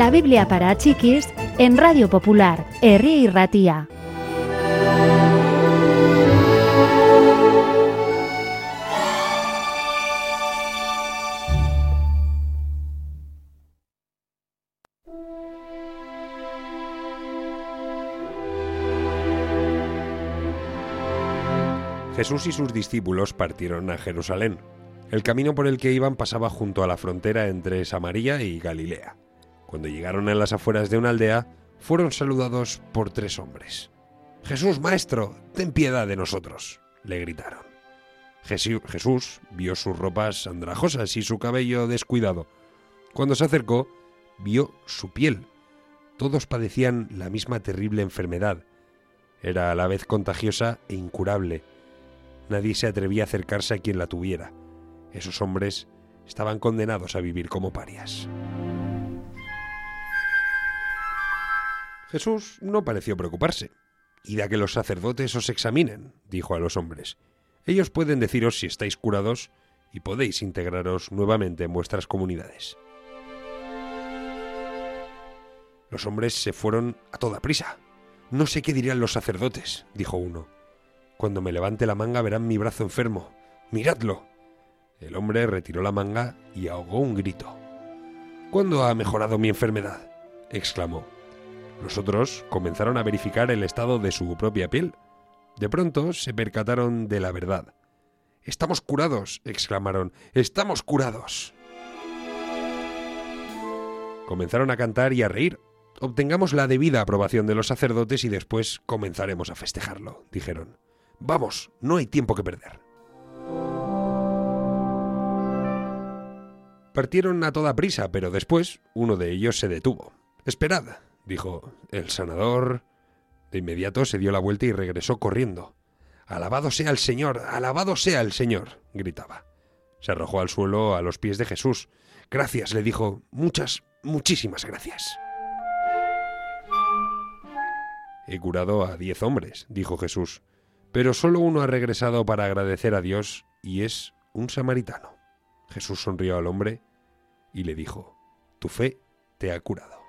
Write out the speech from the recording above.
La Biblia para chiquis en Radio Popular, Herri y Ratía. Jesús y sus discípulos partieron a Jerusalén. El camino por el que iban pasaba junto a la frontera entre Samaria y Galilea. Cuando llegaron a las afueras de una aldea, fueron saludados por tres hombres. Jesús, Maestro, ten piedad de nosotros, le gritaron. Jesús vio sus ropas andrajosas y su cabello descuidado. Cuando se acercó, vio su piel. Todos padecían la misma terrible enfermedad. Era a la vez contagiosa e incurable nadie se atrevía a acercarse a quien la tuviera. Esos hombres estaban condenados a vivir como parias. Jesús no pareció preocuparse. Id a que los sacerdotes os examinen, dijo a los hombres. Ellos pueden deciros si estáis curados y podéis integraros nuevamente en vuestras comunidades. Los hombres se fueron a toda prisa. No sé qué dirían los sacerdotes, dijo uno. Cuando me levante la manga verán mi brazo enfermo. ¡Miradlo! El hombre retiró la manga y ahogó un grito. ¿Cuándo ha mejorado mi enfermedad? exclamó. Los otros comenzaron a verificar el estado de su propia piel. De pronto se percataron de la verdad. Estamos curados, exclamaron. Estamos curados. Comenzaron a cantar y a reír. Obtengamos la debida aprobación de los sacerdotes y después comenzaremos a festejarlo, dijeron. Vamos, no hay tiempo que perder. Partieron a toda prisa, pero después uno de ellos se detuvo. Esperad, dijo el sanador. De inmediato se dio la vuelta y regresó corriendo. Alabado sea el Señor, alabado sea el Señor, gritaba. Se arrojó al suelo a los pies de Jesús. Gracias, le dijo. Muchas, muchísimas gracias. He curado a diez hombres, dijo Jesús. Pero solo uno ha regresado para agradecer a Dios y es un samaritano. Jesús sonrió al hombre y le dijo, Tu fe te ha curado.